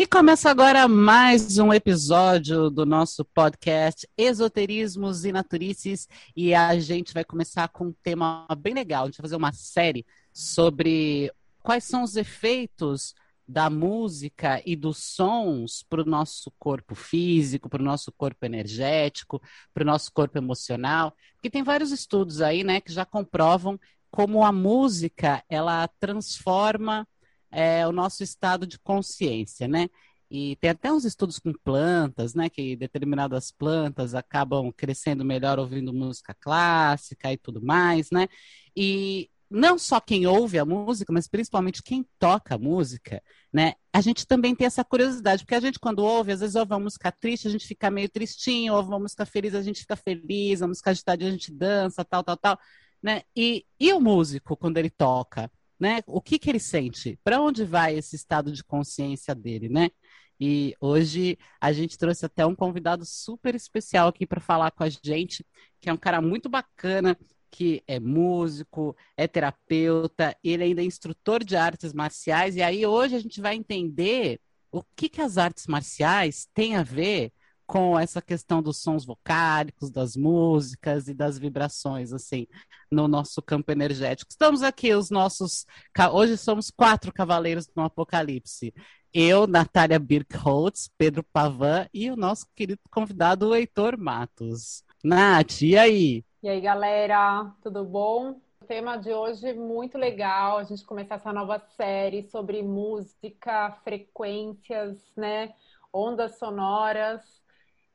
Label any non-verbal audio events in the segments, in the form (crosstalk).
E começa agora mais um episódio do nosso podcast Esoterismos e Naturices. E a gente vai começar com um tema bem legal. A gente vai fazer uma série sobre quais são os efeitos da música e dos sons para o nosso corpo físico, para o nosso corpo energético, para o nosso corpo emocional. Porque tem vários estudos aí, né, que já comprovam como a música ela transforma é, o nosso estado de consciência, né? E tem até uns estudos com plantas, né? Que determinadas plantas acabam crescendo melhor ouvindo música clássica e tudo mais, né? E não só quem ouve a música, mas principalmente quem toca a música, né? A gente também tem essa curiosidade, porque a gente, quando ouve, às vezes ouve uma música triste, a gente fica meio tristinho, ouve uma música feliz, a gente fica feliz, uma música agitada, a gente dança, tal, tal, tal, né? E, e o músico, quando ele toca? Né? O que, que ele sente? Para onde vai esse estado de consciência dele, né? E hoje a gente trouxe até um convidado super especial aqui para falar com a gente, que é um cara muito bacana, que é músico, é terapeuta, ele ainda é instrutor de artes marciais. E aí hoje a gente vai entender o que, que as artes marciais têm a ver com essa questão dos sons vocálicos, das músicas e das vibrações, assim, no nosso campo energético. Estamos aqui, os nossos. Hoje somos quatro cavaleiros do Apocalipse. Eu, Natália Birkholtz, Pedro Pavan e o nosso querido convidado, Heitor Matos. Nath, e aí? E aí, galera, tudo bom? O tema de hoje é muito legal, a gente começar essa nova série sobre música, frequências, né? Ondas sonoras.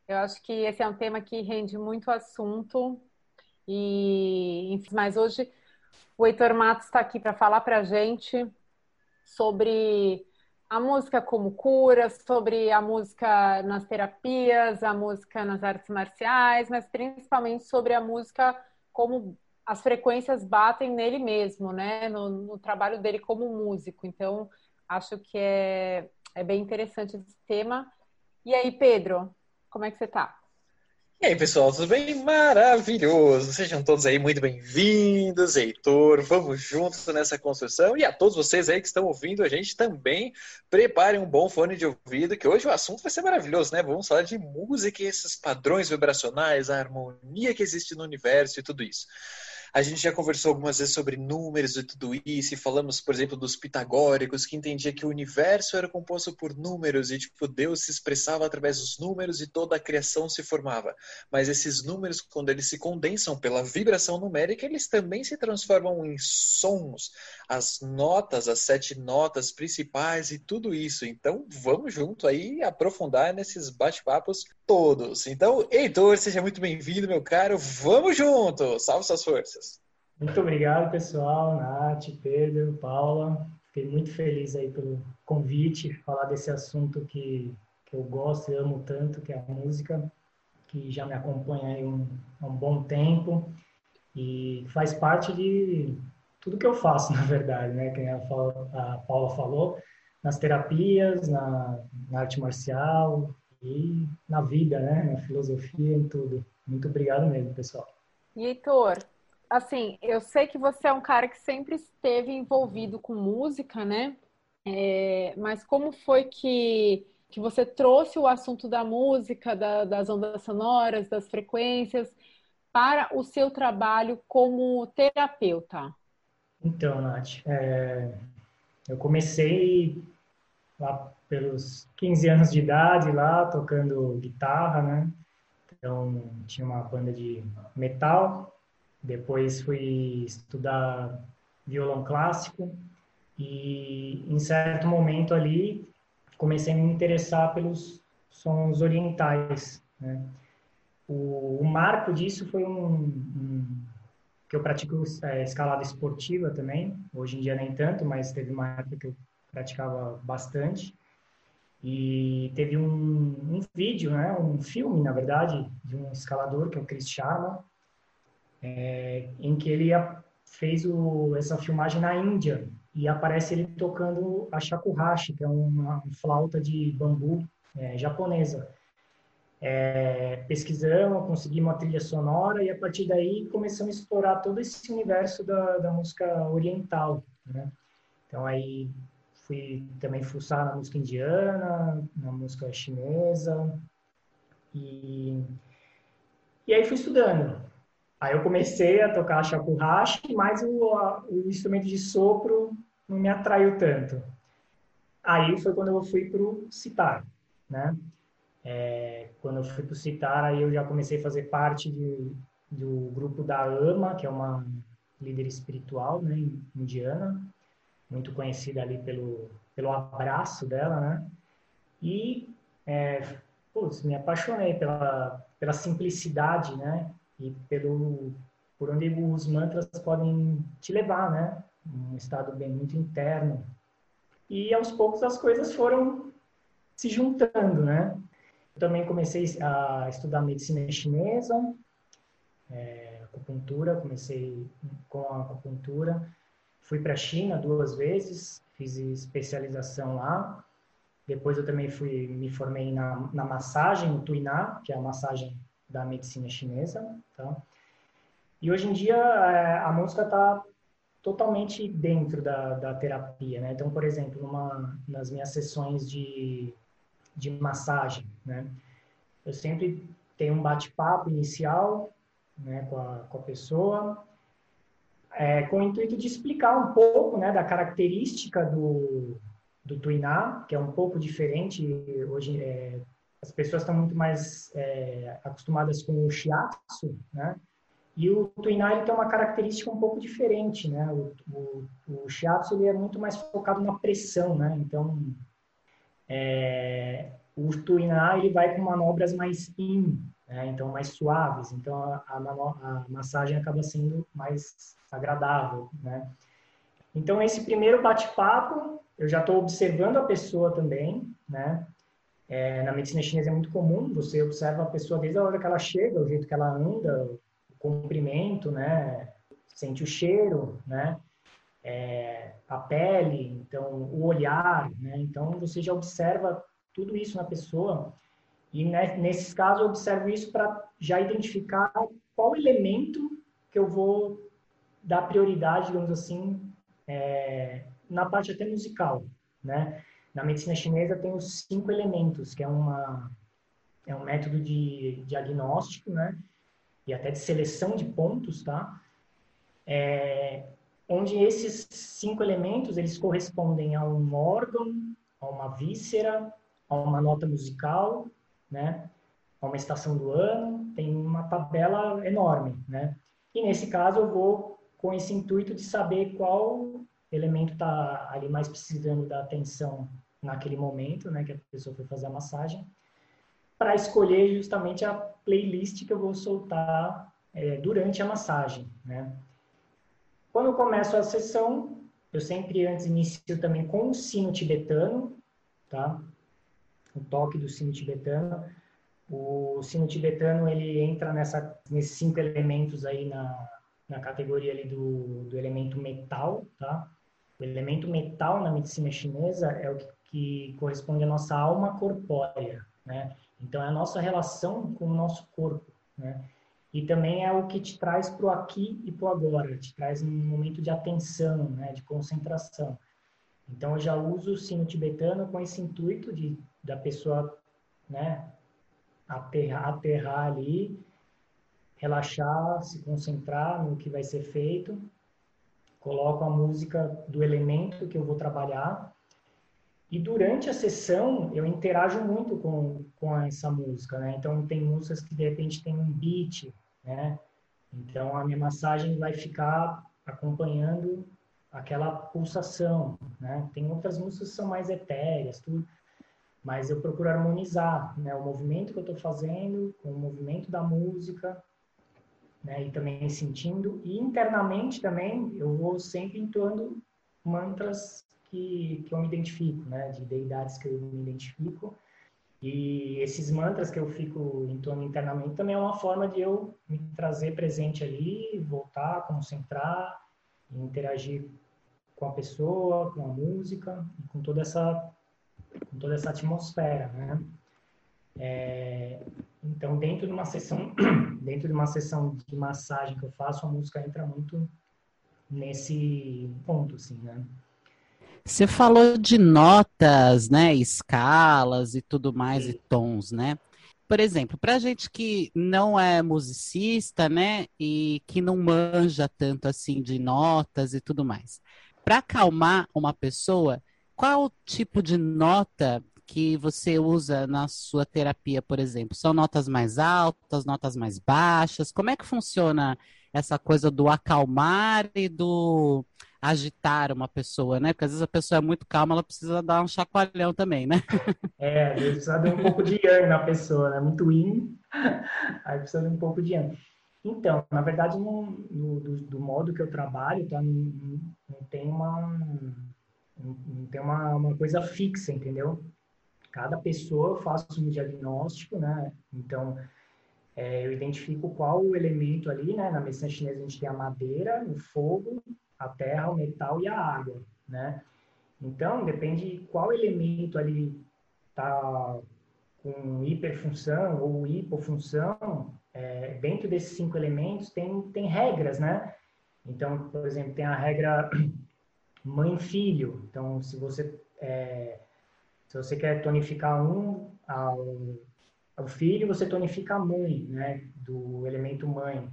Eu acho que esse é um tema que rende muito assunto. E, mas hoje o Heitor Matos está aqui para falar para a gente sobre a música como cura, sobre a música nas terapias, a música nas artes marciais, mas principalmente sobre a música como as frequências batem nele mesmo, né? No, no trabalho dele como músico. Então, acho que é, é bem interessante esse tema. E aí, Pedro, como é que você tá? E aí, pessoal, tudo bem? Maravilhoso! Sejam todos aí muito bem-vindos, Heitor. Vamos juntos nessa construção. E a todos vocês aí que estão ouvindo a gente também, preparem um bom fone de ouvido, que hoje o assunto vai ser maravilhoso, né? Vamos falar de música e esses padrões vibracionais, a harmonia que existe no universo e tudo isso. A gente já conversou algumas vezes sobre números e tudo isso, e falamos, por exemplo, dos pitagóricos, que entendia que o universo era composto por números e, tipo, Deus se expressava através dos números e toda a criação se formava. Mas esses números, quando eles se condensam pela vibração numérica, eles também se transformam em sons, as notas, as sete notas principais e tudo isso. Então, vamos junto aí aprofundar nesses bate-papos todos. Então, Heitor, seja muito bem-vindo, meu caro. Vamos junto! Salve suas forças! Muito obrigado, pessoal, Nath, Pedro, Paula. Fiquei muito feliz aí pelo convite, falar desse assunto que, que eu gosto e amo tanto, que é a música, que já me acompanha aí um, um bom tempo e faz parte de tudo que eu faço, (laughs) na verdade, né? Que a Paula falou, nas terapias, na, na arte marcial e na vida, né? Na filosofia, em tudo. Muito obrigado mesmo, pessoal. E Heitor, assim, eu sei que você é um cara que sempre esteve envolvido com música, né? É, mas como foi que, que você trouxe o assunto da música, da, das ondas sonoras, das frequências, para o seu trabalho como terapeuta? Então, Nath, é, eu comecei lá pelos 15 anos de idade, lá tocando guitarra, né? Então, tinha uma banda de metal. Depois fui estudar violão clássico e, em certo momento ali, comecei a me interessar pelos sons orientais, né? O, o marco disso foi um, um que eu pratico é, escalada esportiva também. Hoje em dia nem tanto, mas teve uma época que eu praticava bastante. E teve um, um vídeo, né, um filme, na verdade, de um escalador, que é o Chris Sharma, é, em que ele fez o, essa filmagem na Índia e aparece ele tocando a shakuhachi, que é uma, flauta de bambu é, japonesa é, pesquisamos, conseguimos uma trilha sonora e a partir daí começamos a explorar todo esse universo da, da música oriental, né? Então aí fui também fuçar na música indiana, na música chinesa. E, e aí fui estudando. Aí eu comecei a tocar shakuhachi, mas o, a, o instrumento de sopro não me atraiu tanto. Aí foi quando eu fui para o citar, né? É, quando eu fui para o citar, aí eu já comecei a fazer parte de, do grupo da AMA, que é uma líder espiritual, né, indiana, muito conhecida ali pelo, pelo abraço dela, né? E, é, putz, me apaixonei pela, pela simplicidade, né? E pelo, por onde os mantras podem te levar, né? Um estado bem muito interno. E aos poucos as coisas foram se juntando, né? Eu também comecei a estudar medicina chinesa, é, acupuntura, comecei com a acupuntura. Fui para a China duas vezes, fiz especialização lá. Depois eu também fui me formei na, na massagem, no Tuiná, que é a massagem da medicina chinesa. Tá? E hoje em dia é, a música está totalmente dentro da, da terapia, né? Então, por exemplo, numa, nas minhas sessões de de massagem, né? Eu sempre tenho um bate-papo inicial né, com, a, com a pessoa, é, com o intuito de explicar um pouco né, da característica do, do Tuiná, que é um pouco diferente. Hoje, é, as pessoas estão muito mais é, acostumadas com o shiatsu, né? E o Tuiná ele tem uma característica um pouco diferente, né? O, o, o shiatsu ele é muito mais focado na pressão, né? Então, é, o Tuiná ele vai com manobras mais in, né? então mais suaves, então a, a, massagem acaba sendo mais agradável, né? Então esse primeiro bate-papo eu já estou observando a pessoa também, né? É, na medicina chinesa é muito comum, você observa a pessoa desde a hora que ela chega, o jeito que ela anda, o comprimento, né? Sente o cheiro, né? é, a pele, então o olhar, né? Então você já observa tudo isso na pessoa e nesses casos eu observo isso para já identificar qual elemento que eu vou dar prioridade, digamos assim, é, na parte até musical, né? Na medicina chinesa tem os cinco elementos, que é uma é um método de diagnóstico, né? E até de seleção de pontos, tá? É, onde esses cinco elementos eles correspondem a um órgão, a uma víscera, a uma nota musical, né? Uma estação do ano, tem uma tabela enorme, né? E nesse caso eu vou com esse intuito de saber qual elemento está ali mais precisando da atenção naquele momento, né? Que a pessoa foi fazer a massagem, para escolher justamente a playlist que eu vou soltar é, durante a massagem, né? Quando eu começo a sessão, eu sempre antes inicio também com o sino tibetano, tá? O toque do sino tibetano. O sino tibetano, ele entra nessa, nesses cinco elementos aí na, na categoria ali do, do elemento metal, tá? O elemento metal na medicina chinesa é o que, que corresponde à nossa alma corpórea, né? Então, é a nossa relação com o nosso corpo, né? E também é o que te traz para o aqui e para o agora, te traz um momento de atenção, né, de concentração. Então eu já uso o sino tibetano com esse intuito de da pessoa, né, aterrar, aterrar ali, relaxar, se concentrar no que vai ser feito. Coloco a música do elemento que eu vou trabalhar. E durante a sessão eu interajo muito com, com essa música, né? Então tem músicas que de repente tem um beat, né? Então a minha massagem vai ficar acompanhando aquela pulsação, né? Tem outras músicas que são mais etéreas, tudo, mas eu procuro harmonizar, né? O movimento que eu estou fazendo com o movimento da música, né? E também sentindo e internamente também eu vou sempre entoando mantras que, que eu me identifico, né? De deidades que eu me identifico e esses mantras que eu fico entoando internamente também é uma forma de eu me trazer presente ali, voltar, concentrar, interagir com a pessoa, com a música, com toda essa, com toda essa atmosfera, né? É, então, dentro de uma sessão, (clears throat) dentro de uma sessão de massagem que eu faço, a música entra muito nesse ponto, assim, né? Você falou de notas, né, escalas e tudo mais, e tons, né? Por exemplo, para gente que não é musicista, né, e que não manja tanto assim de notas e tudo mais, para acalmar uma pessoa, qual tipo de nota que você usa na sua terapia, por exemplo? São notas mais altas, notas mais baixas? Como é que funciona essa coisa do acalmar e do agitar uma pessoa, né? Porque às vezes a pessoa é muito calma, ela precisa dar um chacoalhão também, né? (laughs) É, às vezes precisa dar um pouco de yang na pessoa, né? Muito yin, (laughs) aí precisa de um pouco de yang. Então, na verdade, no, no do, do, modo que eu trabalho, tá? Não, não tem uma não tem uma, uma coisa fixa, entendeu? Cada pessoa eu faço um diagnóstico, né? Então, é, eu identifico qual o elemento ali, né? Na medicina chinesa a gente tem a madeira, o fogo, a terra, o metal e a água, né? Então, depende qual elemento ali está com hiperfunção ou hipofunção, é, dentro desses cinco elementos tem, tem regras, né? Então, por exemplo, tem a regra mãe-filho. Então, se você, é, se você quer tonificar um ao, ao filho, você tonifica a mãe, né? Do elemento mãe.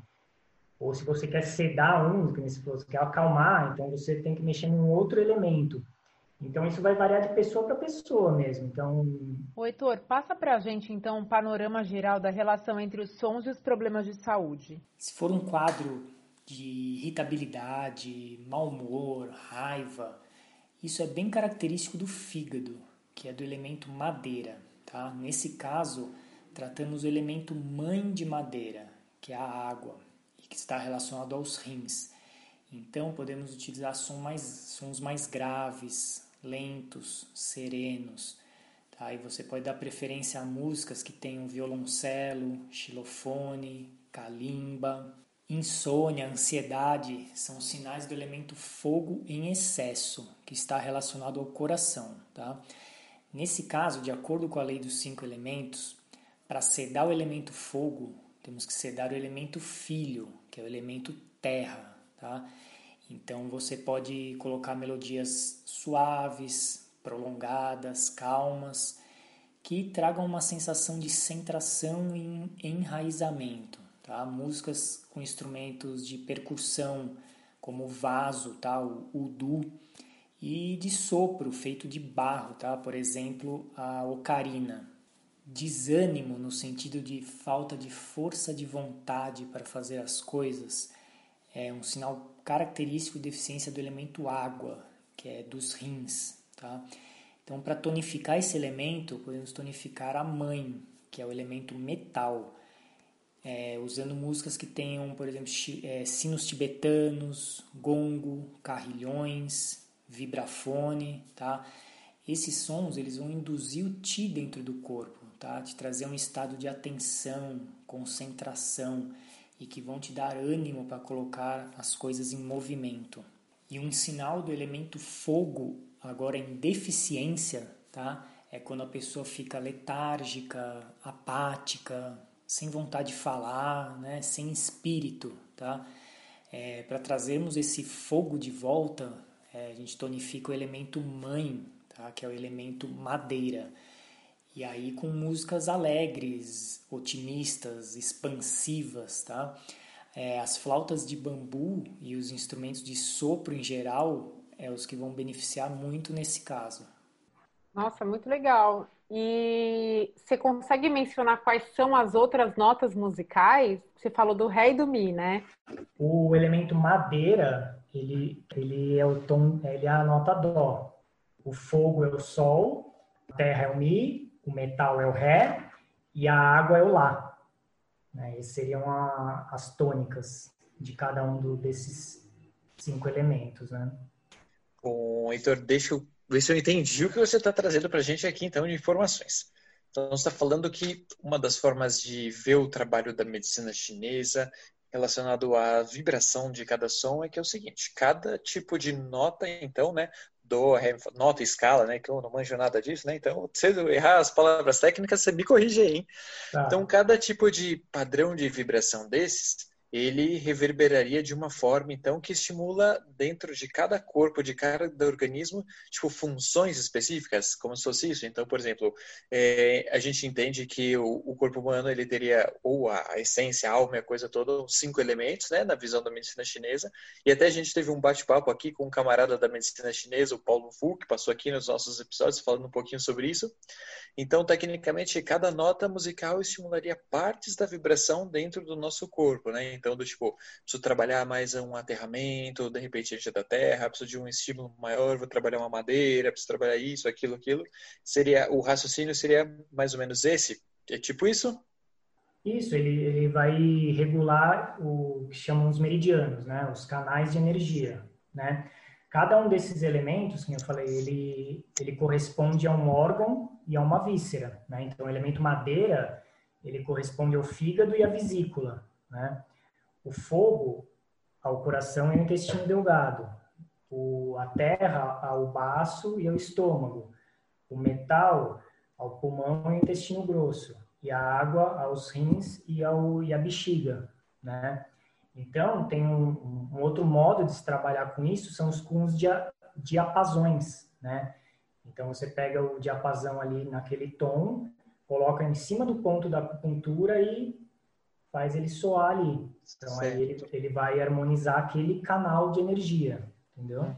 Ou se você quer sedar um, que você quer acalmar, então você tem que mexer num outro elemento. Então, isso vai variar de pessoa para pessoa mesmo. Então... O Heitor, passa para a gente, então, um panorama geral da relação entre os sons e os problemas de saúde. Se for um quadro de irritabilidade, mau humor, raiva, isso é bem característico do fígado, que é do elemento madeira. Tá? Nesse caso, tratamos o elemento mãe de madeira, que é a água que está relacionado aos rins. Então podemos utilizar som mais, sons mais graves, lentos, serenos. Tá? E você pode dar preferência a músicas que tenham violoncelo, xilofone, calimba. Insônia, ansiedade são sinais do elemento fogo em excesso, que está relacionado ao coração. Tá? Nesse caso, de acordo com a lei dos cinco elementos, para sedar o elemento fogo, temos que sedar o elemento filho, que é o elemento terra, tá? Então você pode colocar melodias suaves, prolongadas, calmas, que tragam uma sensação de centração e enraizamento, tá? Músicas com instrumentos de percussão, como vaso, tá? O udu, e de sopro feito de barro, tá? Por exemplo, a ocarina desânimo no sentido de falta de força de vontade para fazer as coisas é um sinal característico de deficiência do elemento água, que é dos rins, tá? Então, para tonificar esse elemento, podemos tonificar a mãe, que é o elemento metal, é, usando músicas que tenham, por exemplo, é, sinos tibetanos, gongo, carrilhões, vibrafone, tá? Esses sons eles vão induzir o ti dentro do corpo, tá? Te trazer um estado de atenção, concentração e que vão te dar ânimo para colocar as coisas em movimento. E um sinal do elemento fogo, agora em deficiência, tá? É quando a pessoa fica letárgica, apática, sem vontade de falar, né? sem espírito, tá? É, para trazermos esse fogo de volta, é, a gente tonifica o elemento mãe, tá? que é o elemento madeira. E aí com músicas alegres, otimistas, expansivas, tá? É, as flautas de bambu e os instrumentos de sopro em geral é os que vão beneficiar muito nesse caso. Nossa, muito legal. E você consegue mencionar quais são as outras notas musicais? Você falou do ré e do mi, né? O elemento madeira, ele, ele é o tom, ele é a nota dó. O fogo é o sol, a terra é o mi, o metal é o Ré e a água é o Lá. Né? Essas seriam a, as tônicas de cada um do, desses cinco elementos. Né? Bom, Heitor, deixa eu ver se eu entendi o que você está trazendo para a gente aqui, então, de informações. Então, você está falando que uma das formas de ver o trabalho da medicina chinesa relacionado à vibração de cada som é que é o seguinte: cada tipo de nota, então, né, do, nota, escala, né? Que eu não manjo nada disso, né? Então, se eu errar as palavras técnicas, você me corrige aí, hein? Tá. Então, cada tipo de padrão de vibração desses, ele reverberaria de uma forma, então, que estimula dentro de cada corpo, de cada organismo, tipo, funções específicas, como se fosse isso. Então, por exemplo, é, a gente entende que o, o, corpo humano, ele teria, ou a, a essência, a alma, a coisa toda, cinco elementos, né, na visão da medicina chinesa. E até a gente teve um bate-papo aqui com um camarada da medicina chinesa, o Paulo Fu, que passou aqui nos nossos episódios falando um pouquinho sobre isso. Então, tecnicamente, cada nota musical estimularia partes da vibração dentro do nosso corpo, né? Então, do tipo, preciso trabalhar mais um aterramento, de repente energia da terra, preciso de um estímulo maior, vou trabalhar uma madeira, preciso trabalhar isso, aquilo, aquilo. Seria o raciocínio seria mais ou menos esse? É tipo isso? Isso, ele, ele vai regular o que chamam os meridianos, né? Os canais de energia, né? Cada um desses elementos, como eu falei, ele, ele corresponde a um órgão e a uma víscera, né? Então, o elemento madeira, ele corresponde ao fígado e à vesícula, né? O fogo ao coração e ao intestino delgado, o, a terra ao baço e ao estômago, o metal ao pulmão e ao intestino grosso, e a água aos rins e, ao, e à bexiga, né? Então, tem um, um, outro modo de se trabalhar com isso, são os com os dia, diapasões, né? Então, você pega o diapasão ali naquele tom, coloca em cima do ponto da acupuntura e faz ele soar ali. Então certo. aí ele, ele vai harmonizar aquele canal de energia, entendeu?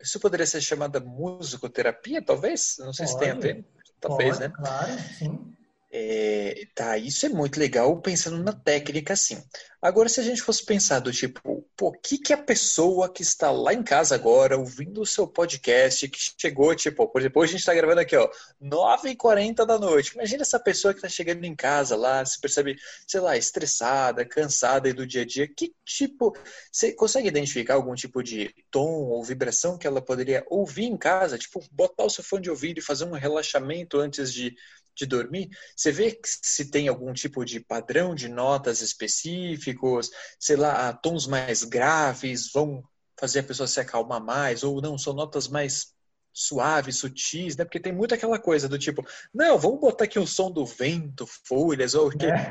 Isso poderia ser chamada musicoterapia, talvez? Não sei Pode. se tem a ver. Talvez, Pode, né? Claro, sim. É, tá, isso é muito legal pensando na técnica, assim. Agora, se a gente fosse pensar do tipo, pô, o que, que a pessoa que está lá em casa agora, ouvindo o seu podcast, que chegou, tipo, por exemplo, hoje a gente está gravando aqui, ó, 9h40 da noite. Imagina essa pessoa que está chegando em casa lá, se percebe, sei lá, estressada, cansada do dia a dia. Que tipo, você consegue identificar algum tipo de tom ou vibração que ela poderia ouvir em casa? Tipo, botar o seu fone de ouvido e fazer um relaxamento antes de de dormir, você vê se tem algum tipo de padrão de notas específicos, sei lá, tons mais graves vão fazer a pessoa se acalmar mais, ou não, são notas mais suaves, sutis, né? Porque tem muito aquela coisa do tipo, não, vamos botar aqui o som do vento, folhas, ou é.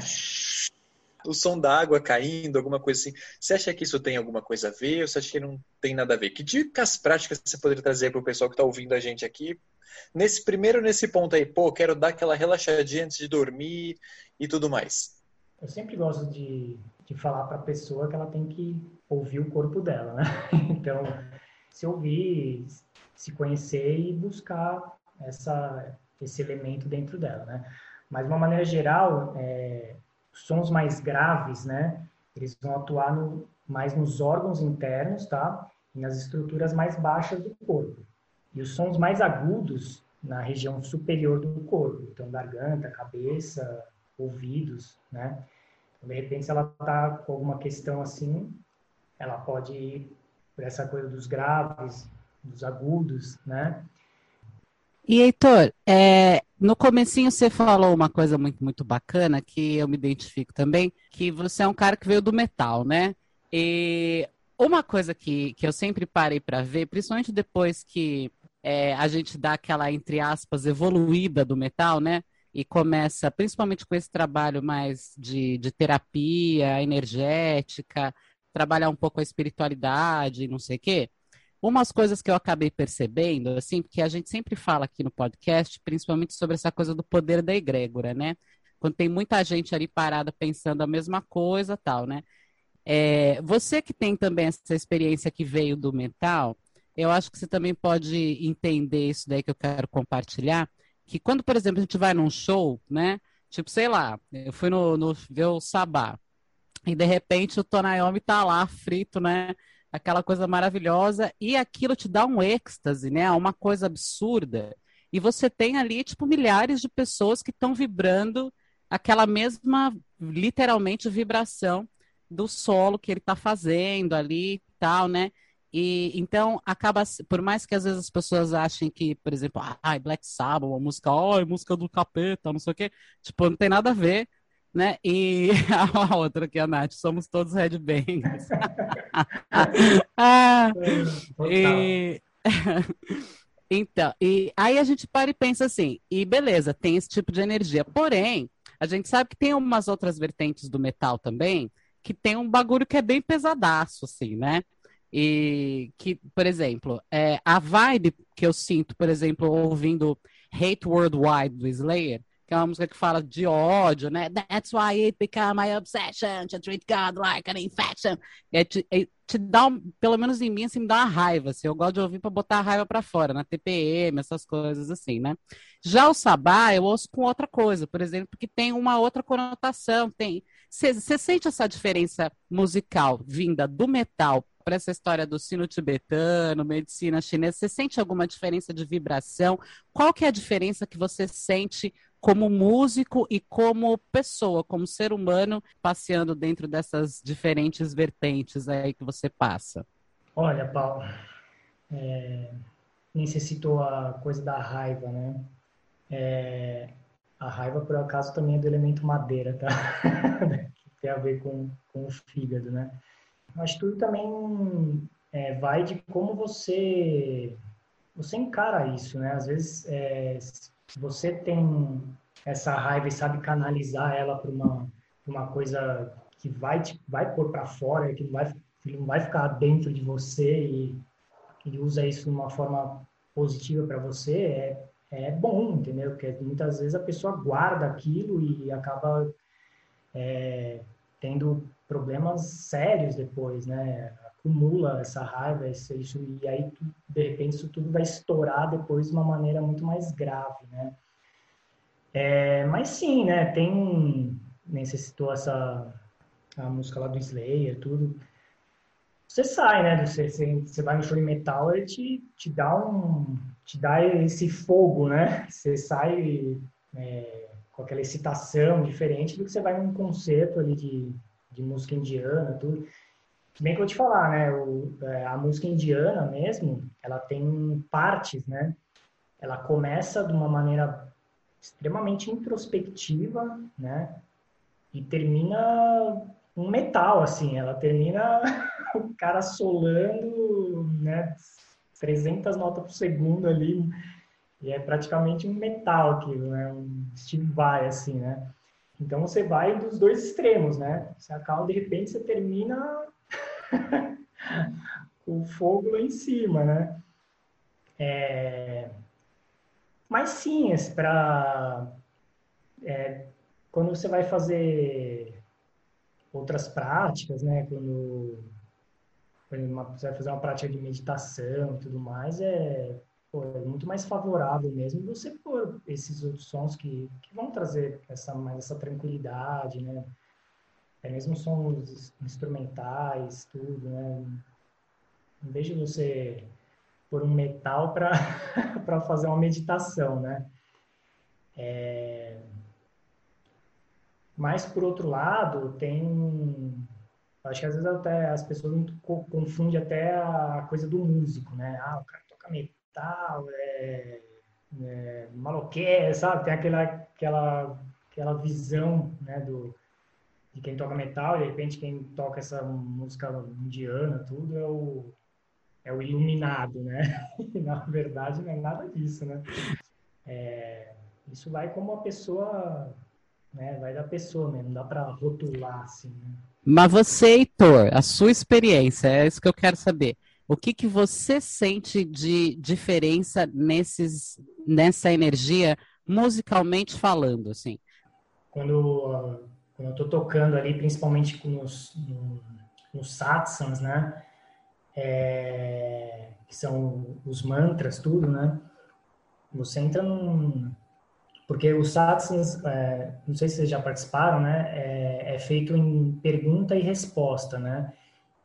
O som da água caindo, alguma coisa assim. Você acha que isso tem alguma coisa a ver ou você acha que não tem nada a ver? Que dicas práticas você poderia trazer para o pessoal que está ouvindo a gente aqui Nesse primeiro, nesse ponto aí, pô, quero dar aquela relaxadinha antes de dormir e tudo mais. Eu sempre gosto de, de falar para a pessoa que ela tem que ouvir o corpo dela, né? (laughs) Então, se ouvir, se conhecer e buscar essa, esse elemento dentro dela, né? Mas, de uma maneira geral, é, sons mais graves, né? Eles vão atuar no, mais nos órgãos internos, tá? E nas estruturas mais baixas do corpo. E os sons mais agudos na região superior do corpo, então garganta, cabeça, ouvidos, né? Então, de repente, se ela está com alguma questão assim, ela pode ir por essa coisa dos graves, dos agudos, né? E Heitor, é, no comecinho você falou uma coisa muito, muito bacana que eu me identifico também, que você é um cara que veio do metal, né? E uma coisa que, que eu sempre parei para ver, principalmente depois que é, a gente dá aquela, entre aspas, evoluída do metal, né? E começa, principalmente com esse trabalho mais de, de terapia energética, trabalhar um pouco a espiritualidade, não sei o quê. Umas coisas que eu acabei percebendo, assim, porque a gente sempre fala aqui no podcast, principalmente sobre essa coisa do poder da egrégora, né? Quando tem muita gente ali parada pensando a mesma coisa, tal, né? É, você que tem também essa experiência que veio do mental, eu acho que você também pode entender isso daí que eu quero compartilhar, que quando, por exemplo, a gente vai num show, né? Tipo, sei lá, eu fui no, no ver o Sabá, e de repente o Tonayomi tá lá, frito, né? Aquela coisa maravilhosa, e aquilo te dá um êxtase, né? Uma coisa absurda. E você tem ali, tipo, milhares de pessoas que estão vibrando aquela mesma, literalmente, vibração do solo que ele está fazendo ali e tal, né? E então acaba, por mais que às vezes as pessoas achem que, por exemplo, ah, Black Sabbath, uma música, oh, música do capeta, não sei o quê, tipo, não tem nada a ver, né? E (laughs) a outra aqui, a Nath, somos todos headbangers. (laughs) ah, e... (laughs) então, e aí a gente para e pensa assim, e beleza, tem esse tipo de energia. Porém, a gente sabe que tem umas outras vertentes do metal também, que tem um bagulho que é bem pesadaço, assim, né? E que, por exemplo, é, a vibe que eu sinto, por exemplo, ouvindo Hate Worldwide do Slayer, que é uma música que fala de ódio, né? That's why it became my obsession to treat God like an infection. É, te, é, te dá, um, pelo menos em mim, assim, me dá uma raiva. Assim, eu gosto de ouvir para botar a raiva para fora, na TPM, essas coisas assim, né? Já o Sabá, eu ouço com outra coisa, por exemplo, que tem uma outra conotação. Tem. Você sente essa diferença musical vinda do metal para essa história do sino tibetano, medicina chinesa, você sente alguma diferença de vibração? Qual que é a diferença que você sente como músico e como pessoa, como ser humano, passeando dentro dessas diferentes vertentes aí que você passa? Olha, Paulo, é, você citou a coisa da raiva, né? É, a raiva, por acaso, também é do elemento madeira, tá? que (laughs) tem a ver com, com o fígado, né? Mas tudo também é, vai de como você você encara isso, né? Às vezes, é, se você tem essa raiva e sabe canalizar ela para uma, uma coisa que vai te, vai pôr para fora, que não vai, que não vai ficar dentro de você e ele usa isso de uma forma positiva para você, é, é bom, entendeu? Porque muitas vezes a pessoa guarda aquilo e acaba é, tendo problemas sérios depois, né? Acumula essa raiva, isso, isso e aí de repente isso tudo vai estourar depois de uma maneira muito mais grave, né? É, mas sim, né? Tem, nem você citou essa a música lá do Slayer, tudo. Você sai, né? Você, você, você vai no show de metal, ele te, te dá um, te dá esse fogo, né? Você sai é, com aquela excitação diferente do que você vai num concerto ali de de música indiana, tudo. Bem que eu te falar, né? O, é, a música indiana mesmo, ela tem partes, né? Ela começa de uma maneira extremamente introspectiva, né? E termina um metal, assim. Ela termina (laughs) o cara solando, né? 300 notas por segundo ali. E é praticamente um metal aquilo, né? Um Steve Vai, assim, né? Então você vai dos dois extremos, né? Você acaba, de repente, você termina (laughs) o fogo lá em cima, né? É... Mas sim, para é, quando você vai fazer outras práticas, né? Quando, quando você vai fazer uma prática de meditação e tudo mais, é pô, é muito mais favorável mesmo você pôr esses outros sons que, que vão trazer essa, mais essa tranquilidade, né? É mesmo sons instrumentais, tudo, né? Em vez de você pôr um metal para (laughs) fazer uma meditação, né? É... Mas, por outro lado, tem... Acho que às vezes até as pessoas confundem até a coisa do músico, né? Ah, o cara toca metal tal, é, é, sabe? Tem aquela, aquela, aquela visão, né, do, de quem toca metal, e de repente quem toca essa música indiana, tudo, é o, é o iluminado, né? E, (laughs) na verdade, não é nada disso, né? É, isso vai como a pessoa, né? Vai da pessoa mesmo, não dá para rotular, assim, né? Mas você, Heitor, a sua experiência, é isso que eu quero saber. O que, que você sente de diferença nesses, nessa energia, musicalmente falando, assim? Quando, quando eu estou tocando ali, principalmente nos, nos satsangs, né? É, que são os mantras, tudo, né? Você entra num... Porque os satsangs, é, não sei se vocês já participaram, né? É, é feito em pergunta e resposta, né?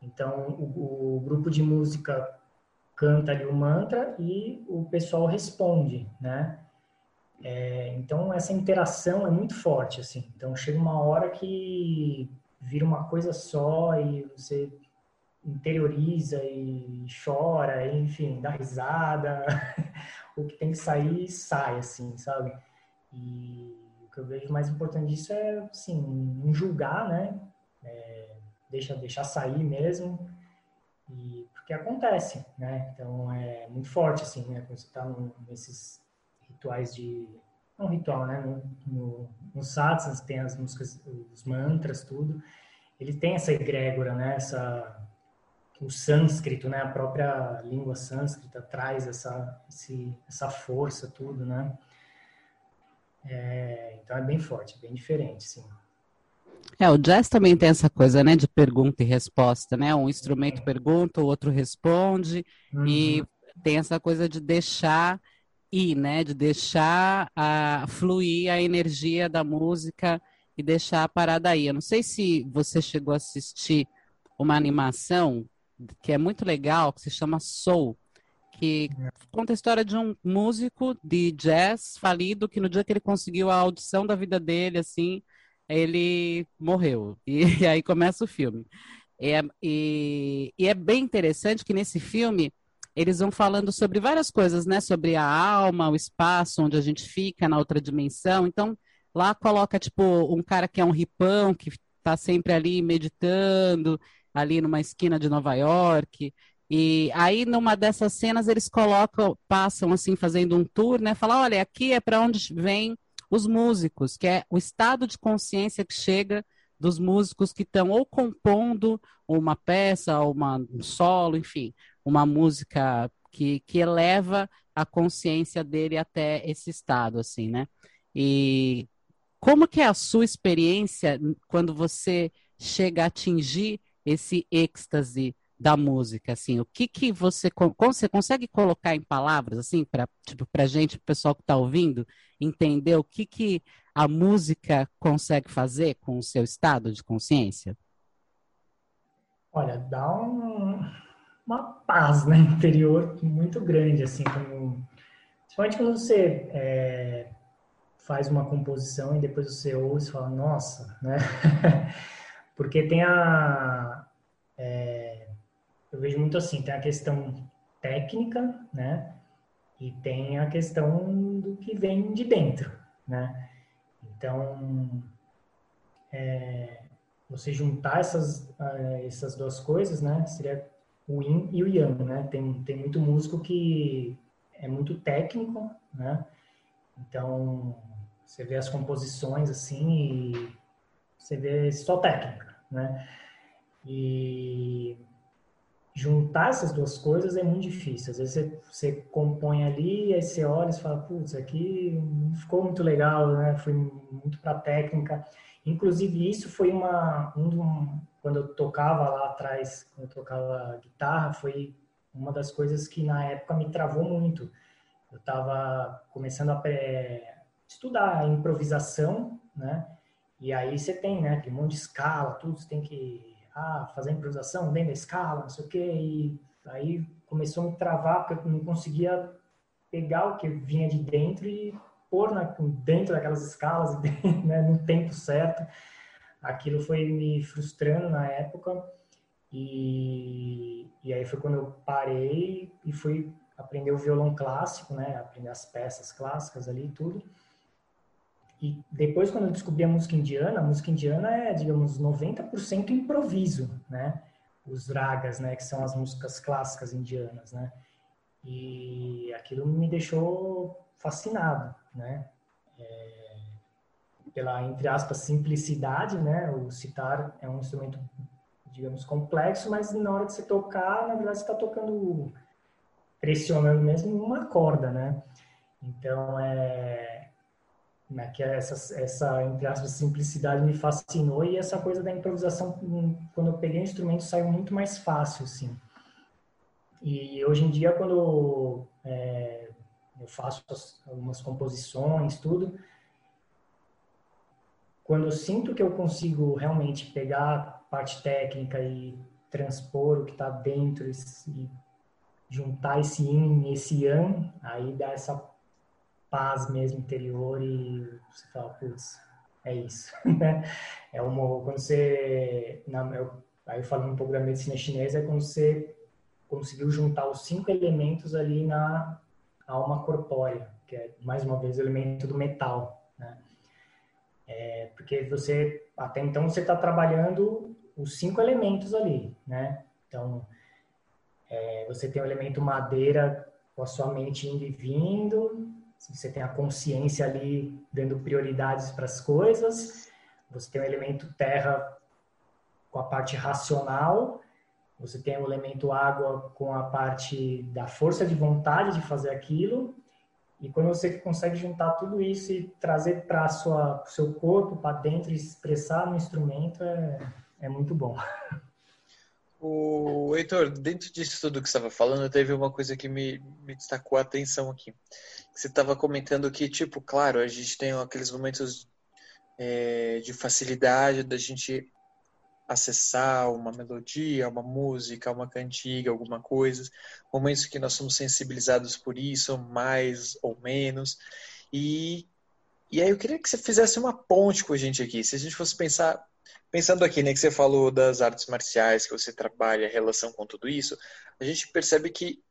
Então, o, o grupo de música canta ali o mantra e o pessoal responde, né? É, então, essa interação é muito forte, assim. Então, chega uma hora que vira uma coisa só e você interioriza e chora, enfim, dá risada. (laughs) o que tem que sair, sai, assim, sabe? E o que eu vejo mais importante disso é, assim, não julgar, né? É, deixa deixar sair mesmo e porque acontece né então é muito forte assim né quando você está nesses rituais de não ritual né no, no, no tem as músicas os mantras tudo ele tem essa egrégora, né? Essa, o sânscrito, né? A própria língua sânscrita traz essa, esse, essa força, tudo, né? É, então é bem forte, bem diferente, sim. É, o jazz também tem essa coisa, né, de pergunta e resposta, né? Um instrumento pergunta, o outro responde, uhum. e tem essa coisa de deixar ir, né? De deixar a, fluir a energia da música e deixar a parada aí. Eu não sei se você chegou a assistir uma animação que é muito legal, que se chama Soul, que conta a história de um músico de jazz falido que no dia que ele conseguiu a audição da vida dele, assim, ele morreu. E, (laughs) e aí começa o filme. É, e, e, é bem interessante que nesse filme eles vão falando sobre várias coisas, né? Sobre a alma, o espaço onde a gente fica na outra dimensão. Então, lá coloca, tipo, um cara que é um ripão, que está sempre ali meditando, ali numa esquina de Nova York. E aí, numa dessas cenas, eles colocam, passam assim, fazendo um tour, né? Falam, olha, aqui é para onde vem os músicos, que é o estado de consciência que chega dos músicos que estão ou compondo uma peça, uma, um solo, enfim, uma música que, que eleva a consciência dele até esse estado, assim, né? E como que é a sua experiência quando você chega a atingir esse êxtase da música, assim, o que que você, você consegue colocar em palavras, assim, para tipo, a gente, o pessoal que está ouvindo, entender o que que a música consegue fazer com o seu estado de consciência? Olha, dá um, uma paz né, interior muito grande, assim, como, principalmente quando você é, faz uma composição e depois você ouve e fala, nossa, né? (laughs) Porque tem a... É, eu vejo muito assim, tem a questão técnica, né? E tem a questão do que vem de dentro, né? Então, é, você juntar essas, uh, essas duas coisas, né? Seria o yin e o yang, né? Tem, tem muito músico que é muito técnico, né? Então, você vê as composições assim e você vê só técnica, né? E juntar essas duas coisas é muito difícil. Às vezes você, você compõe ali, aí você olha e fala, putz, aqui não ficou muito legal, né? Foi muito para técnica. Inclusive, isso foi uma, um, quando eu tocava lá atrás, quando eu tocava guitarra, foi uma das coisas que na época me travou muito. Eu estava começando a estudar a improvisação, né? E aí você tem, né, aquele monte de escala, tudo, você tem que ah, fazer improvisação dentro da escala, não sei o quê, e aí começou a me travar porque eu não conseguia pegar o que vinha de dentro e pôr na, dentro daquelas escalas, (laughs) né, no tempo certo aquilo foi me frustrando na época e, e aí foi quando eu parei e fui aprender o violão clássico, né, aprender as peças clássicas ali e tudo. E depois quando eu descobri a música indiana, a música indiana é, digamos, 90% improviso, né? Os ragas, né, que são as músicas clássicas indianas, né? E aquilo me deixou fascinado, né? É, pela, entre aspas, simplicidade, né? O citar é um instrumento, digamos, complexo, mas na hora de você tocar, na verdade, você está tocando, pressionando mesmo uma corda, né? Então, é, né, que essa, essa, entre aspas, simplicidade me fascinou e essa coisa da improvisação, hum, quando eu peguei o instrumento, saiu muito mais fácil, assim. E hoje em dia, quando é, eu faço algumas composições, tudo, quando eu sinto que eu consigo realmente pegar a parte técnica e transpor o que está dentro e juntar esse yin e esse yang, aí dá essa paz mesmo interior e você fala, putz, é isso. (laughs) Né? é uma, quando você, na, eu, aí falando um pouco da medicina chinesa, é quando você conseguiu juntar os cinco elementos ali na alma corpórea, que é, mais uma vez, o elemento do metal, né? É, porque você, até então, você está trabalhando os cinco elementos ali, né? Então, é, você tem o elemento madeira com a sua mente indo e vindo, você tem a consciência ali dando prioridades para as coisas, você tem o elemento terra com a parte racional, você tem o elemento água com a parte da força de vontade de fazer aquilo, e quando você consegue juntar tudo isso e trazer para o seu corpo, para dentro, e expressar no instrumento, é, é muito bom. (laughs) O Heitor, dentro disso tudo que você estava falando, teve uma coisa que me, me destacou a atenção aqui. Você estava comentando que, tipo, claro, a gente tem aqueles momentos é, de facilidade da gente acessar uma melodia, uma música, uma cantiga, alguma coisa, momentos que nós somos sensibilizados por isso, mais ou menos. E, e aí eu queria que você fizesse uma ponte com a gente aqui. Se a gente fosse pensar, pensando aqui, né, que você falou das artes marciais, que você trabalha, relação com tudo isso, a gente percebe que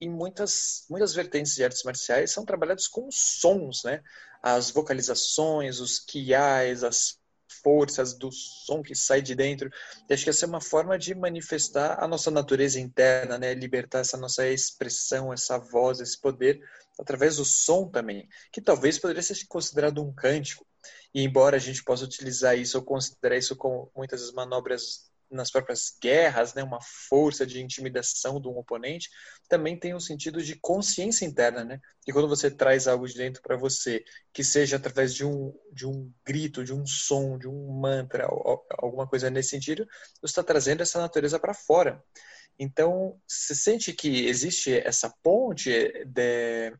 em muitas, muitas vertentes de artes marciais são trabalhados com sons, né? As vocalizações, os kiais, as forças do som que sai de dentro. E acho que essa é uma forma de manifestar a nossa natureza interna, né? Libertar essa nossa expressão, essa voz, esse poder através do som também, que talvez poderia ser considerado um cântico. E embora a gente possa utilizar isso ou considerar isso como muitas manobras nas próprias guerras, né, uma força de intimidação de um oponente, também tem um sentido de consciência interna, né? E quando você traz algo de dentro para você, que seja através de um, de um grito, de um som, de um mantra, alguma coisa nesse sentido, você está trazendo essa natureza para fora. Então, você sente que existe essa ponte de,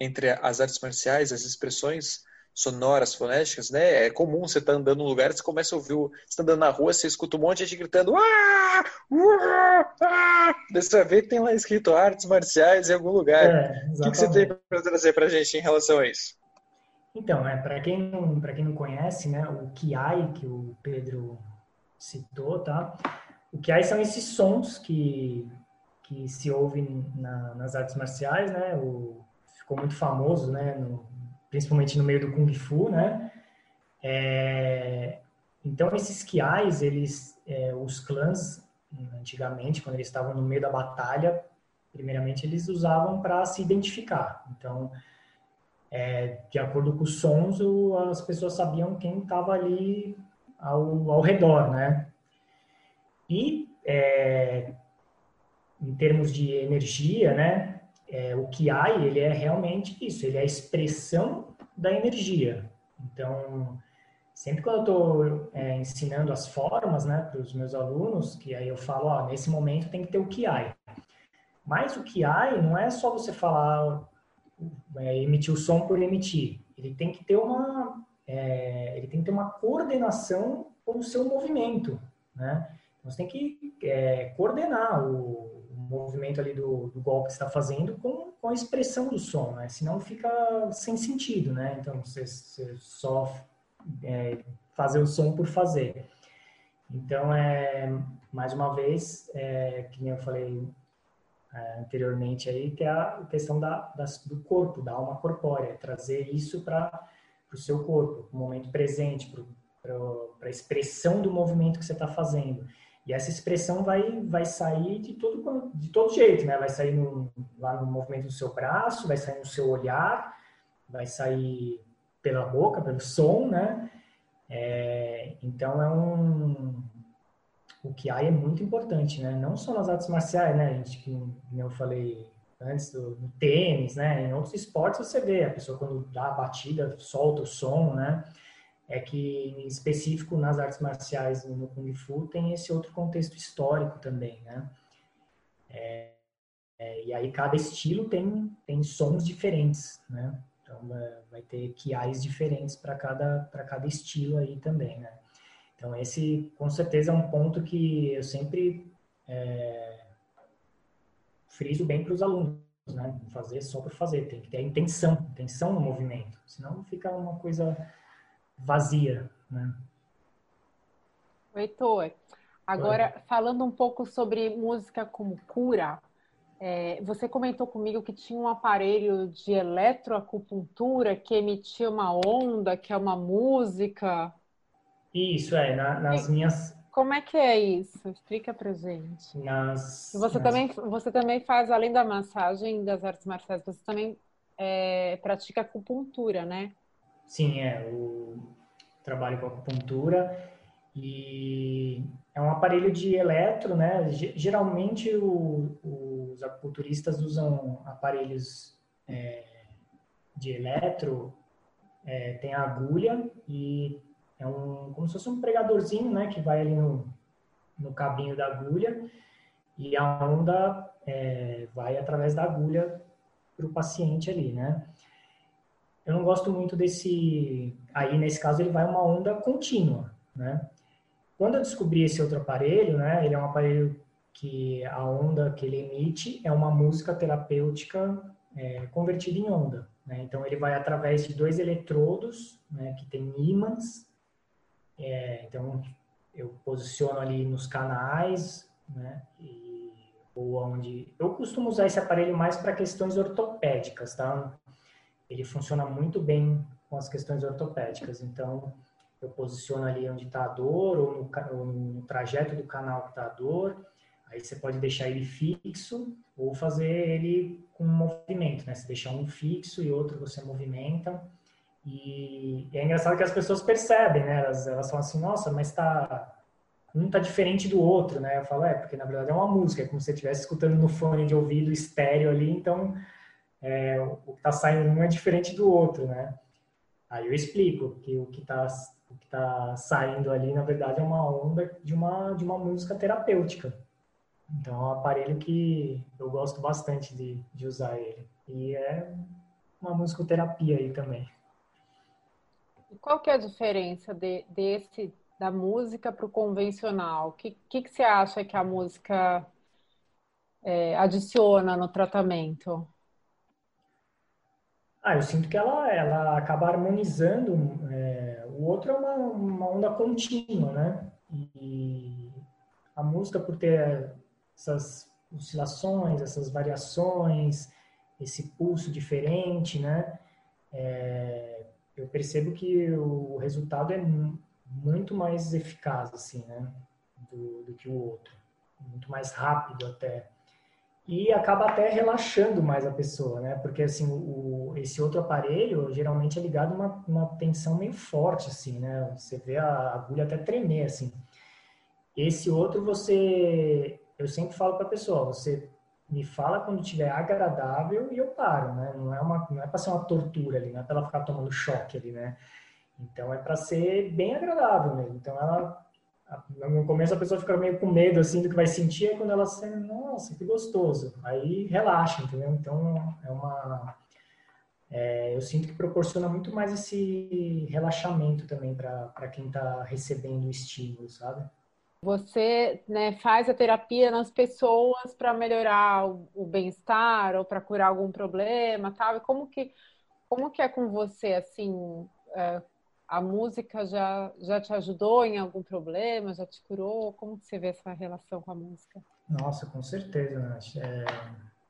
entre as artes marciais, as expressões sonoras, fonéticas, né? É comum você estar tá andando num lugar, você começa a ouvir, você está andando na rua, você escuta um monte de gente gritando ah! Ah! Ah! Dessa vez tem lá escrito artes marciais em algum lugar. É, o que, que, você tem para trazer para gente em relação a isso? Então, é, para quem, não, quem não conhece, né, o Kiai, que o Pedro citou, tá? O Kiai são esses sons que, que se ouvem na, nas artes marciais, né? O, ficou muito famoso, né, no, principalmente no meio do Kung Fu, né? É, então, esses Kiais, eles, é, os clãs, antigamente, quando eles estavam no meio da batalha, primeiramente eles usavam para se identificar. Então, é, de acordo com os sons, as pessoas sabiam quem estava ali ao, ao redor, né? E, é, em termos de energia, né? É, o Kiai, ele é realmente isso, ele é a expressão da energia. Então, sempre quando eu estou é, ensinando as formas né, para os meus alunos, que aí eu falo, ó, nesse momento tem que ter o Kiai. Mas o Kiai não é só você falar, é, emitir o som por emitir. Ele tem que ter uma, é, ele tem que ter uma coordenação com o seu movimento, né? Então, você tem que é, coordenar o, movimento ali do, do golpe que está fazendo com, com a expressão do som, né? Senão fica sem sentido, né? Então, você, você só é, fazer o som por fazer. Então, é, mais uma vez, é, que eu falei é, anteriormente aí, que é a questão da, das, do corpo, da alma corpórea, trazer isso para o seu corpo, o momento presente, para a expressão do movimento que você está fazendo. E essa expressão vai, vai sair de todo, de todo jeito, né? Vai sair no, lá no movimento do seu braço, vai sair no seu olhar, vai sair pela boca, pelo som, né? É, então é um o que há é muito importante, né? Não só nas artes marciais, né? A gente, como eu falei antes do, do, tênis, né? Em outros esportes você vê a pessoa quando dá a batida solta o som, né? É que, em específico, nas artes marciais no Kung Fu, tem esse outro contexto histórico também, né? É, é, e aí cada estilo tem, tem sons diferentes, né? Então, é, vai ter kiais diferentes para cada, cada estilo aí também, né? Então, esse, com certeza, é um ponto que eu sempre é, friso bem para os alunos, né? Fazer só por fazer, tem que ter a intenção, intenção no movimento, senão fica uma coisa vazia, né? Heitor, agora Oi. falando um pouco sobre música como cura, é, você comentou comigo que tinha um aparelho de eletroacupuntura que emitia uma onda, que é uma música. Isso, é, na, nas minhas. Como é que é isso? Explica pra gente. Nas, você, nas... Também, você também faz, além da massagem das artes marciais, você também é, pratica acupuntura, né? Sim, é. O trabalho com acupuntura E é um aparelho de eletro, né? Geralmente o, os acupunturistas usam aparelhos é, de eletro, é, tem a agulha e é um como se fosse um pregadorzinho, né? Que vai ali no, no cabinho da agulha e a onda é, vai através da agulha para o paciente ali, né? Eu não gosto muito desse. Aí, nesse caso, ele vai uma onda contínua, né? Quando eu descobri esse outro aparelho, né? Ele é um aparelho que a onda que ele emite é uma música terapêutica é, convertida em onda. Né? Então, ele vai através de dois eletrodos, né? Que tem ímãs. É, então, eu posiciono ali nos canais, né? E, ou onde... Eu costumo usar esse aparelho mais para questões ortopédicas, tá? Ele funciona muito bem com as questões ortopédicas. Então, eu posiciono ali onde está a dor ou no, ou no, trajeto do canal que está a dor. Aí você pode deixar ele fixo ou fazer ele com movimento, né? Você deixa um fixo e outro você movimenta. E, e é engraçado que as pessoas percebem, né? Elas, elas falam assim, nossa, mas tá um tá diferente do outro, né? Eu falo, é, porque na verdade é uma música, é como se você estivesse escutando no fone de ouvido estéreo ali, então é, o que está saindo um é diferente do outro, né? Aí eu explico que o que está tá saindo ali, na verdade, é uma onda de uma, de uma música terapêutica. Então, é um aparelho que eu gosto bastante de, de usar ele. E é uma musicoterapia aí também. E qual que é a diferença de, desse, da música para o convencional? O que, que, que, você acha que a música é, adiciona no tratamento? Ah, eu sinto que ela, ela acaba harmonizando. É, o outro é uma, uma onda contínua, né? E a música, por ter essas oscilações, essas variações, esse pulso diferente, né? É, eu percebo que o resultado é muito mais eficaz, assim, né? Do, do que o outro. Muito mais rápido até e acaba até relaxando mais a pessoa, né? Porque assim, o, esse outro aparelho geralmente é ligado a uma, uma tensão meio forte, assim, né? Você vê a agulha até tremer, assim. Esse outro você, eu sempre falo para a pessoa, você me fala quando estiver agradável e eu paro, né? Não é uma, não é para ser uma tortura ali, não é para ela ficar tomando choque ali, né? Então é para ser bem agradável mesmo. Então ela no começo a pessoa fica meio com medo assim do que vai sentir, e quando ela sente, nossa, que gostoso. Aí relaxa, entendeu? Então é uma é, eu sinto que proporciona muito mais esse relaxamento também para quem está recebendo o estímulo, sabe? Você né, faz a terapia nas pessoas para melhorar o, o bem-estar ou para curar algum problema, tal. E como que como que é com você assim? É, a música já, já te ajudou em algum problema, já te curou? Como que você vê essa relação com a música? Nossa, com certeza, né? É,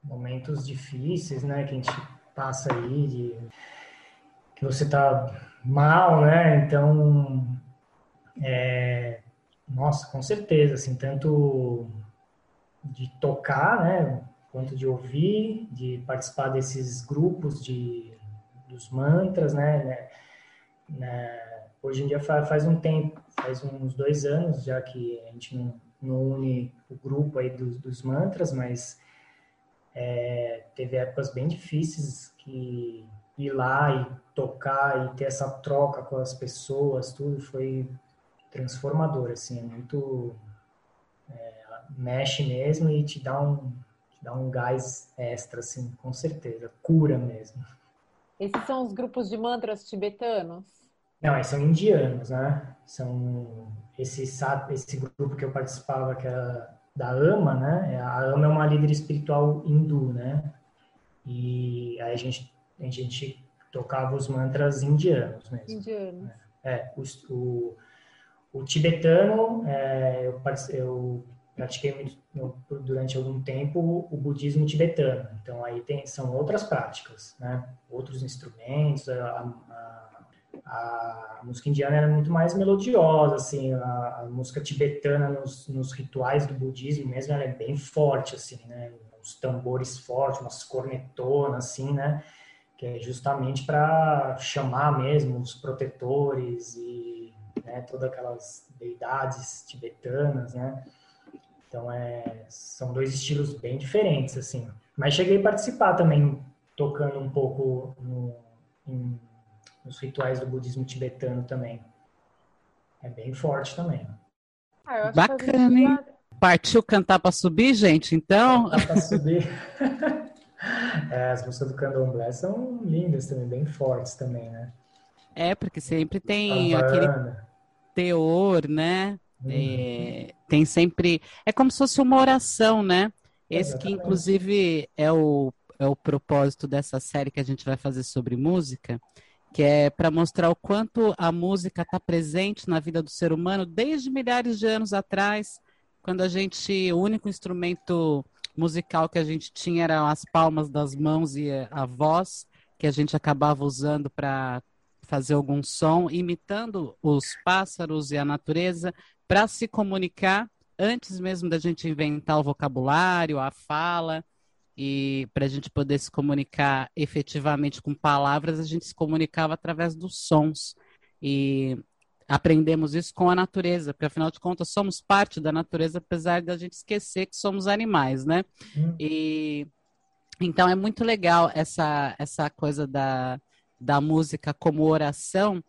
momentos difíceis, né, que a gente passa aí, de, que você tá mal, né? Então, é, nossa, com certeza, assim, tanto de tocar, né, quanto de ouvir, de participar desses grupos de dos mantras, né, né? Hoje em dia faz um tempo, faz uns dois anos já que a gente não, não une o grupo aí dos, dos mantras, mas é, teve épocas bem difíceis que ir lá e tocar e ter essa troca com as pessoas, tudo foi transformador, assim, é muito é, mexe mesmo e te dá um te dá um gás extra, assim, com certeza, cura mesmo. Esses são os grupos de mantras tibetanos? Não, esses são indianos, né? São esse, esse grupo que eu participava, que era da AMA, né? A AMA é uma líder espiritual hindu, né? E aí a gente, a gente tocava os mantras indianos mesmo. Indianos. É, o, o, o tibetano, é, eu, eu pratiquei durante algum tempo o budismo tibetano. Então aí tem, são outras práticas, né? Outros instrumentos, a, a a música indiana era muito mais melodiosa, assim, a, a música tibetana nos, nos, rituais do budismo mesmo, ela é bem forte, assim, né, os tambores fortes, umas cornetonas, assim, né, que é justamente para chamar mesmo os protetores e né? Todas aquelas deidades tibetanas, né? Então, é, são dois estilos bem diferentes, assim. Mas cheguei a participar também, tocando um pouco no, em, nos rituais do budismo tibetano também. É bem forte também. Ah, Bacana, hein? Partiu cantar para subir, gente, então? Cantar para subir. (laughs) é, as músicas do candomblé são lindas também, bem fortes também, né? É, porque sempre tem aquele teor, né? Uhum. É, tem sempre. É como se fosse uma oração, né? Esse que, inclusive, é o, é o propósito dessa série que a gente vai fazer sobre música, que é para mostrar o quanto a música está presente na vida do ser humano desde milhares de anos atrás, quando a gente. O único instrumento musical que a gente tinha eram as palmas das mãos e a voz, que a gente acabava usando para fazer algum som, imitando os pássaros e a natureza, para se comunicar antes mesmo da gente inventar o vocabulário, a fala, e para a gente poder se comunicar efetivamente com palavras, a gente se comunicava através dos sons. E aprendemos isso com a natureza, porque afinal de contas somos parte da natureza, apesar da gente esquecer que somos animais, né? Hum. E então é muito legal essa, essa coisa da, da música como oração,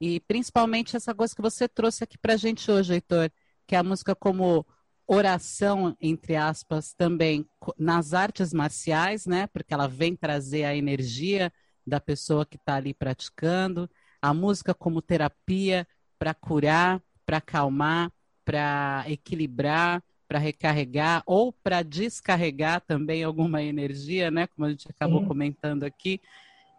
e principalmente essa coisa que você trouxe aqui para a gente hoje, Heitor, que é a música como oração, entre aspas, também nas artes marciais, né? Porque ela vem trazer a energia da pessoa que está ali praticando. A música como terapia para curar, para acalmar, para equilibrar, para recarregar ou para descarregar também alguma energia, né? Como a gente acabou Sim. comentando aqui.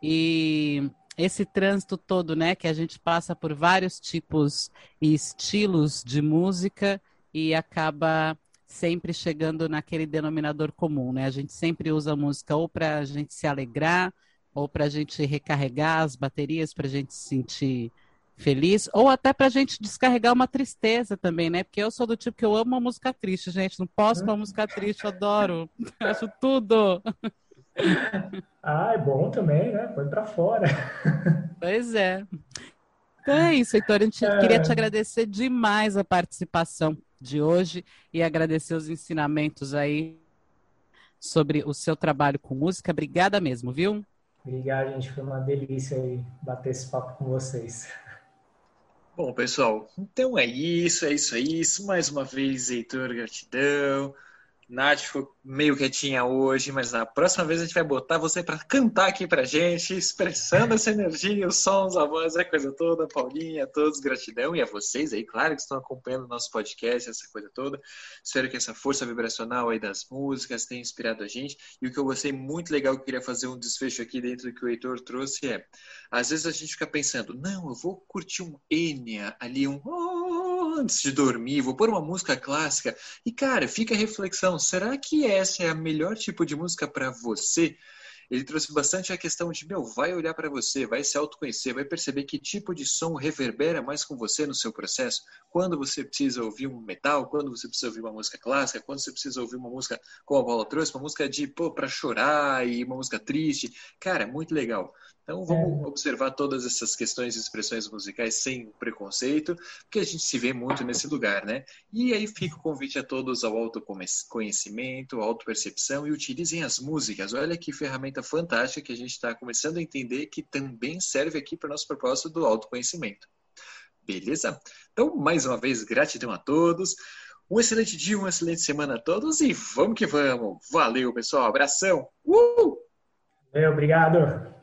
E esse trânsito todo, né, que a gente passa por vários tipos e estilos de música e acaba sempre chegando naquele denominador comum, né? A gente sempre usa a música ou para a gente se alegrar, ou para a gente recarregar as baterias, para a gente se sentir feliz, ou até para a gente descarregar uma tristeza também, né? Porque eu sou do tipo que eu amo a música triste, gente. Não posso com a música triste, eu adoro. (laughs) Acho tudo. Ah, é bom também, né? Põe para fora. Pois é. Então é isso, Heitor. A gente é... queria te agradecer demais a participação de hoje e agradecer os ensinamentos aí sobre o seu trabalho com música. Obrigada mesmo, viu? Obrigado, gente. Foi uma delícia aí bater esse papo com vocês. Bom, pessoal, então é isso, é isso, é isso. Mais uma vez, Heitor, gratidão. Nath ficou meio quietinha hoje, mas na próxima vez a gente vai botar você para cantar aqui pra gente, expressando essa energia, os sons, a voz, a coisa toda. Paulinha, a todos, gratidão. E a vocês aí, claro, que estão acompanhando o nosso podcast, essa coisa toda. Espero que essa força vibracional aí das músicas tenha inspirado a gente. E o que eu gostei muito legal, que eu queria fazer um desfecho aqui dentro do que o Heitor trouxe é: às vezes a gente fica pensando, não, eu vou curtir um Enya ali, um antes de dormir, vou pôr uma música clássica. E, cara, fica a reflexão: será que essa é a melhor tipo de música para você? Ele trouxe bastante a questão de, meu, vai olhar para você, vai se autoconhecer, vai perceber que tipo de som reverbera mais com você no seu processo. Quando você precisa ouvir um metal, quando você precisa ouvir uma música clássica, quando você precisa ouvir uma música, como a Paula trouxe, uma música de, pô, para chorar e uma música triste. Cara, muito legal. Então vamos é. observar todas essas questões e expressões musicais sem preconceito, porque a gente se vê muito nesse lugar, né? E aí fica o convite a todos ao autoconhecimento, autopercepção e utilizem as músicas. Olha que ferramenta fantástica que a gente está começando a entender que também serve aqui para o nosso propósito do autoconhecimento. Beleza? Então, mais uma vez, gratidão a todos. Um excelente dia, uma excelente semana a todos e vamos que vamos. Valeu, pessoal. Abração. Uh! Valeu, obrigado.